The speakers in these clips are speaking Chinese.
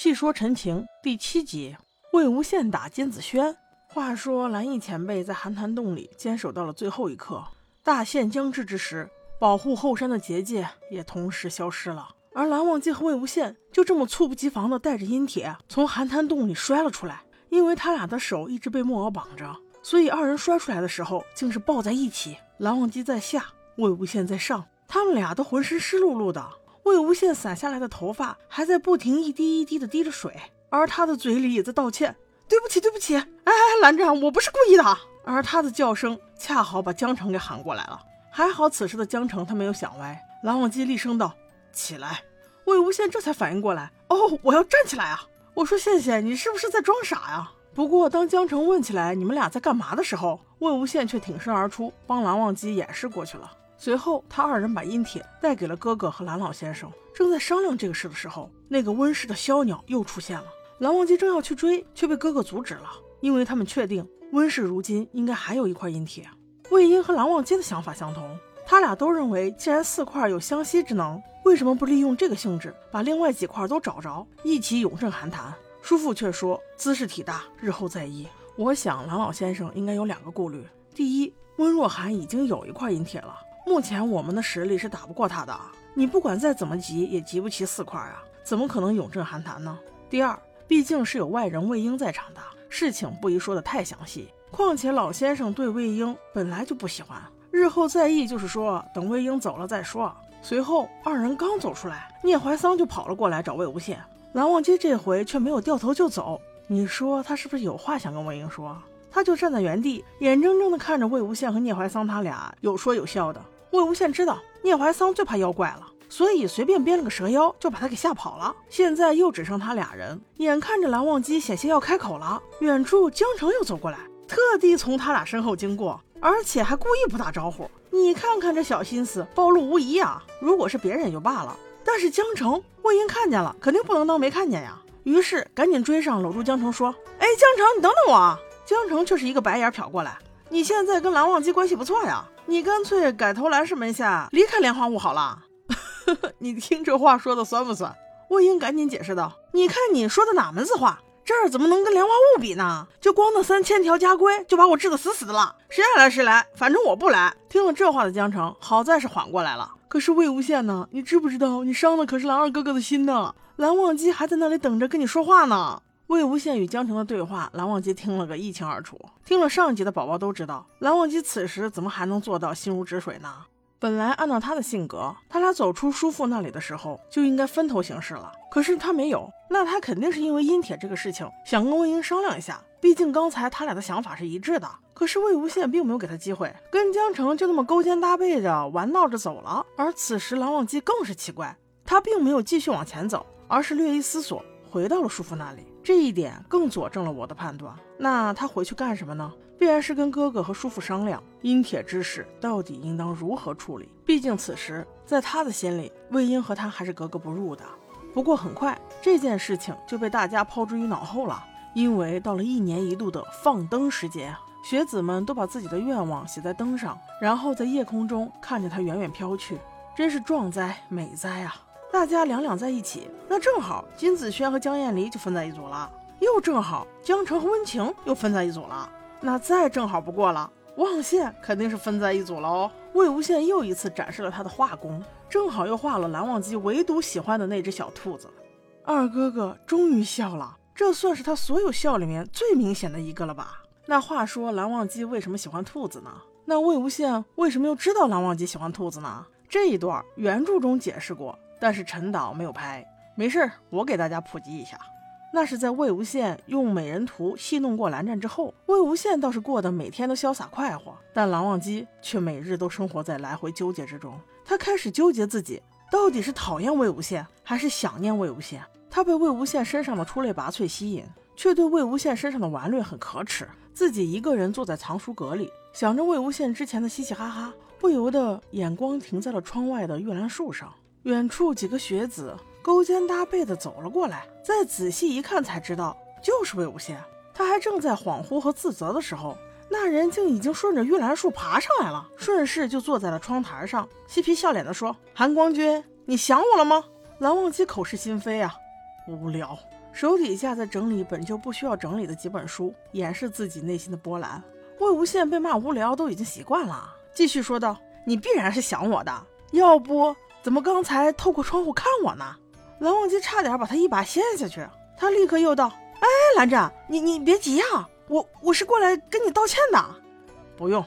细说陈情第七集，魏无羡打金子轩。话说蓝翼前辈在寒潭洞里坚守到了最后一刻，大限将至之时，保护后山的结界也同时消失了。而蓝忘机和魏无羡就这么猝不及防地带着阴铁从寒潭洞里摔了出来。因为他俩的手一直被木偶绑着，所以二人摔出来的时候竟是抱在一起。蓝忘机在下，魏无羡在上，他们俩都浑身湿漉漉的。魏无羡散下来的头发还在不停一滴一滴的滴着水，而他的嘴里也在道歉：“对不起，对不起，哎哎，蓝湛，我不是故意的。”而他的叫声恰好把江城给喊过来了。还好此时的江城他没有想歪，蓝忘机厉声道：“起来！”魏无羡这才反应过来：“哦，我要站起来啊！”我说：“羡羡，你是不是在装傻呀？”不过当江城问起来你们俩在干嘛的时候，魏无羡却挺身而出，帮蓝忘机掩饰过去了。随后，他二人把阴铁带给了哥哥和蓝老先生。正在商量这个事的时候，那个温室的枭鸟又出现了。蓝忘机正要去追，却被哥哥阻止了，因为他们确定温室如今应该还有一块阴铁。魏婴和蓝忘机的想法相同，他俩都认为，既然四块有相吸之能，为什么不利用这个性质，把另外几块都找着，一起永镇寒潭？叔父却说姿势体大，日后再议。我想蓝老先生应该有两个顾虑：第一，温若寒已经有一块阴铁了。目前我们的实力是打不过他的，你不管再怎么集，也集不齐四块啊，怎么可能永镇寒潭呢？第二，毕竟是有外人魏婴在场的，事情不宜说的太详细。况且老先生对魏婴本来就不喜欢，日后再议，就是说等魏婴走了再说。随后二人刚走出来，聂怀桑就跑了过来找魏无羡，蓝忘机这回却没有掉头就走，你说他是不是有话想跟魏婴说？他就站在原地，眼睁睁地看着魏无羡和聂怀桑他俩有说有笑的。魏无羡知道聂怀桑最怕妖怪了，所以随便编了个蛇妖就把他给吓跑了。现在又只剩他俩人，眼看着蓝忘机险些要开口了，远处江城又走过来，特地从他俩身后经过，而且还故意不打招呼。你看看这小心思，暴露无遗啊！如果是别人也就罢了，但是江城魏婴看见了，肯定不能当没看见呀。于是赶紧追上，搂住江城说：“哎，江城，你等等我。”江城却是一个白眼瞟过来：“你现在跟蓝忘机关系不错呀。”你干脆改投蓝氏门下，离开莲花坞好了。你听这话说的酸不酸？魏婴赶紧解释道：“你看你说的哪门子话？这儿怎么能跟莲花坞比呢？就光那三千条家规，就把我治得死死的了。谁爱来谁来，反正我不来。”听了这话的江城，好在是缓过来了。可是魏无羡呢？你知不知道，你伤的可是蓝二哥哥的心呢？蓝忘机还在那里等着跟你说话呢。魏无羡与江澄的对话，蓝忘机听了个一清二楚。听了上一集的宝宝都知道，蓝忘机此时怎么还能做到心如止水呢？本来按照他的性格，他俩走出叔父那里的时候就应该分头行事了。可是他没有，那他肯定是因为阴铁这个事情想跟魏婴商量一下。毕竟刚才他俩的想法是一致的。可是魏无羡并没有给他机会，跟江澄就那么勾肩搭背着玩闹着走了。而此时蓝忘机更是奇怪，他并没有继续往前走，而是略一思索，回到了叔父那里。这一点更佐证了我的判断。那他回去干什么呢？必然是跟哥哥和叔父商量阴铁之事到底应当如何处理。毕竟此时在他的心里，魏婴和他还是格格不入的。不过很快这件事情就被大家抛之于脑后了，因为到了一年一度的放灯时节，学子们都把自己的愿望写在灯上，然后在夜空中看着它远远飘去，真是壮哉美哉啊！大家两两在一起，那正好金子轩和江厌离就分在一组了，又正好江澄和温情又分在一组了，那再正好不过了。望羡肯定是分在一组了哦。魏无羡又一次展示了他的画功，正好又画了蓝忘机唯独喜欢的那只小兔子。二哥哥终于笑了，这算是他所有笑里面最明显的一个了吧？那话说蓝忘机为什么喜欢兔子呢？那魏无羡为什么又知道蓝忘机喜欢兔子呢？这一段原著中解释过。但是陈导没有拍，没事儿，我给大家普及一下。那是在魏无羡用美人图戏弄过蓝湛之后，魏无羡倒是过得每天都潇洒快活，但蓝忘机却每日都生活在来回纠结之中。他开始纠结自己到底是讨厌魏无羡还是想念魏无羡。他被魏无羡身上的出类拔萃吸引，却对魏无羡身上的顽劣很可耻。自己一个人坐在藏书阁里，想着魏无羡之前的嘻嘻哈哈，不由得眼光停在了窗外的玉兰树上。远处几个学子勾肩搭背的走了过来，再仔细一看才知道就是魏无羡。他还正在恍惚和自责的时候，那人竟已经顺着玉兰树爬上来了，顺势就坐在了窗台上，嬉皮笑脸的说：“韩光君，你想我了吗？”蓝忘机口是心非啊，无聊，手底下在整理本就不需要整理的几本书，掩饰自己内心的波澜。魏无羡被骂无聊都已经习惯了，继续说道：“你必然是想我的，要不怎么刚才透过窗户看我呢？”蓝忘机差点把他一把掀下去，他立刻又道：“哎，蓝湛，你你别急呀，我我是过来跟你道歉的。”不用，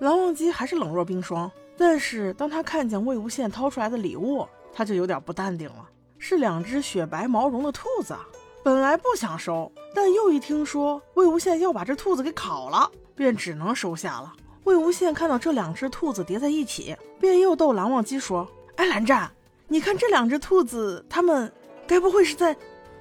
蓝忘机还是冷若冰霜。但是当他看见魏无羡掏出来的礼物，他就有点不淡定了，是两只雪白毛绒的兔子。本来不想收，但又一听说魏无羡要把这兔子给烤了，便只能收下了。魏无羡看到这两只兔子叠在一起，便又逗蓝忘机说：“哎，蓝湛，你看这两只兔子，他们该不会是在……”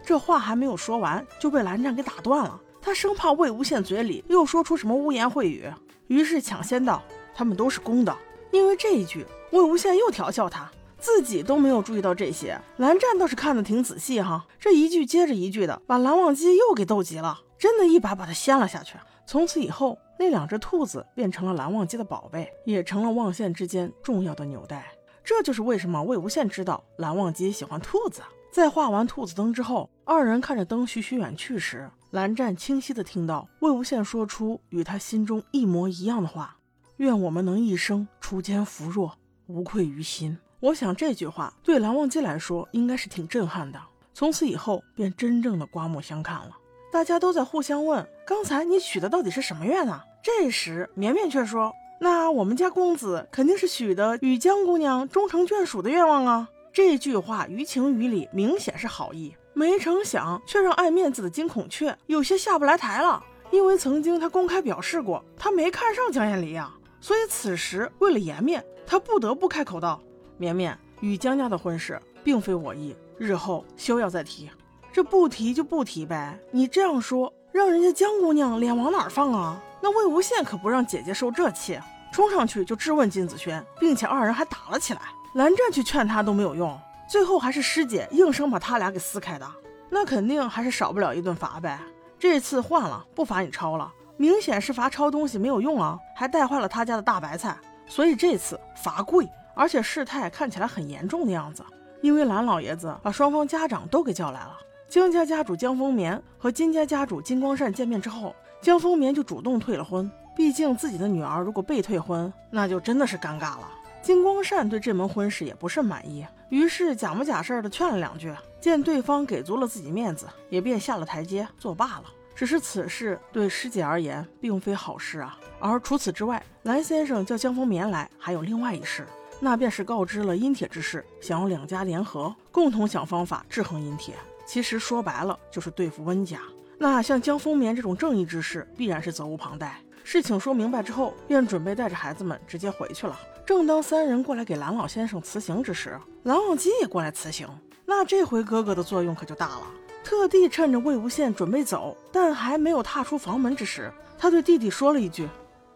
这话还没有说完，就被蓝湛给打断了。他生怕魏无羡嘴里又说出什么污言秽语，于是抢先道：“他们都是公的。”因为这一句，魏无羡又调笑他。自己都没有注意到这些，蓝湛倒是看得挺仔细哈。这一句接着一句的，把蓝忘机又给逗急了，真的一把把他掀了下去。从此以后，那两只兔子变成了蓝忘机的宝贝，也成了望羡之间重要的纽带。这就是为什么魏无羡知道蓝忘机喜欢兔子。在画完兔子灯之后，二人看着灯徐徐远去时，蓝湛清晰的听到魏无羡说出与他心中一模一样的话：“愿我们能一生锄奸扶弱，无愧于心。”我想这句话对蓝忘机来说应该是挺震撼的。从此以后便真正的刮目相看了。大家都在互相问：“刚才你许的到底是什么愿啊？”这时绵绵却说：“那我们家公子肯定是许的与江姑娘终成眷属的愿望啊。”这句话于情于理明显是好意，没成想却让爱面子的金孔雀有些下不来台了。因为曾经他公开表示过，他没看上江艳离呀，所以此时为了颜面，他不得不开口道。绵绵与江家的婚事并非我意，日后休要再提。这不提就不提呗。你这样说，让人家江姑娘脸往哪儿放啊？那魏无羡可不让姐姐受这气，冲上去就质问金子轩，并且二人还打了起来。蓝湛去劝他都没有用，最后还是师姐硬生把他俩给撕开的。那肯定还是少不了一顿罚呗。这次换了，不罚你抄了，明显是罚抄东西没有用啊，还带坏了他家的大白菜，所以这次罚跪。而且事态看起来很严重的样子，因为蓝老爷子把双方家长都给叫来了。江家家主江丰棉和金家家主金光善见面之后，江丰棉就主动退了婚。毕竟自己的女儿如果被退婚，那就真的是尴尬了。金光善对这门婚事也不甚满意，于是假模假式的劝了两句。见对方给足了自己面子，也便下了台阶作罢了。只是此事对师姐而言并非好事啊。而除此之外，蓝先生叫江丰棉来，还有另外一事。那便是告知了阴铁之事，想要两家联合，共同想方法制衡阴铁。其实说白了就是对付温家。那像江丰棉这种正义之士，必然是责无旁贷。事情说明白之后，便准备带着孩子们直接回去了。正当三人过来给蓝老先生辞行之时，蓝忘机也过来辞行。那这回哥哥的作用可就大了，特地趁着魏无羡准备走，但还没有踏出房门之时，他对弟弟说了一句：“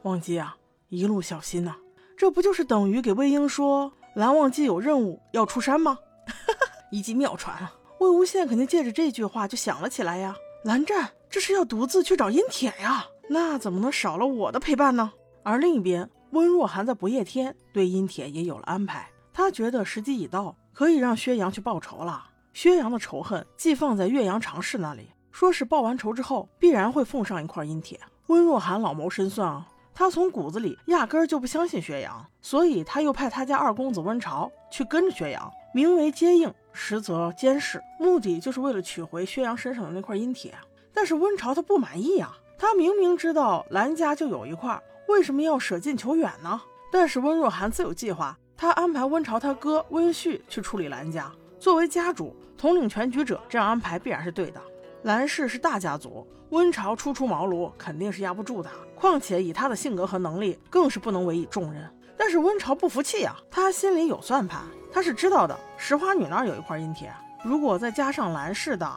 忘机啊，一路小心呐。”这不就是等于给魏婴说蓝忘机有任务要出山吗？一记妙传！魏无羡肯定借着这句话就想了起来呀。蓝湛这是要独自去找阴铁呀，那怎么能少了我的陪伴呢？而另一边，温若寒在不夜天对阴铁也有了安排，他觉得时机已到，可以让薛洋去报仇了。薛洋的仇恨寄放在岳阳常氏那里，说是报完仇之后必然会奉上一块阴铁。温若寒老谋深算啊。他从骨子里压根儿就不相信薛洋，所以他又派他家二公子温巢去跟着薛洋，名为接应，实则监视，目的就是为了取回薛洋身上的那块阴铁。但是温巢他不满意啊，他明明知道蓝家就有一块，为什么要舍近求远呢？但是温若寒自有计划，他安排温巢他哥温旭去处理蓝家，作为家主统领全局者，这样安排必然是对的。蓝氏是大家族，温巢初出茅庐，肯定是压不住的。况且以他的性格和能力，更是不能委以重任。但是温巢不服气啊，他心里有算盘，他是知道的。石花女那儿有一块阴铁，如果再加上蓝氏的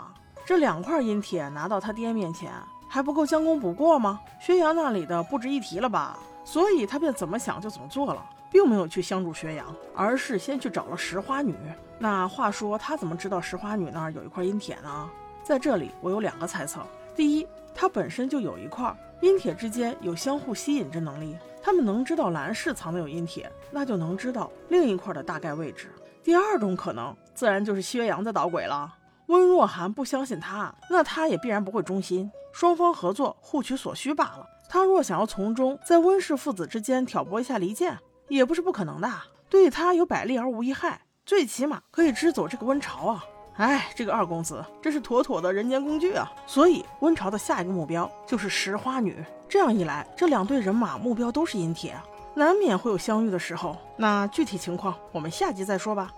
这两块阴铁，拿到他爹面前，还不够将功补过吗？薛洋那里的不值一提了吧？所以他便怎么想就怎么做了，并没有去相助薛洋，而是先去找了石花女。那话说，他怎么知道石花女那儿有一块阴铁呢？在这里，我有两个猜测：第一，他本身就有一块阴铁之间有相互吸引之能力，他们能知道蓝氏藏的有阴铁，那就能知道另一块的大概位置。第二种可能，自然就是薛洋在捣鬼了。温若寒不相信他，那他也必然不会忠心。双方合作，互取所需罢了。他若想要从中在温氏父子之间挑拨一下离间，也不是不可能的。对他有百利而无一害，最起码可以支走这个温巢啊！哎，这个二公子真是妥妥的人间工具啊！所以温巢的下一个目标就是拾花女。这样一来，这两队人马目标都是阴铁，难免会有相遇的时候。那具体情况，我们下集再说吧。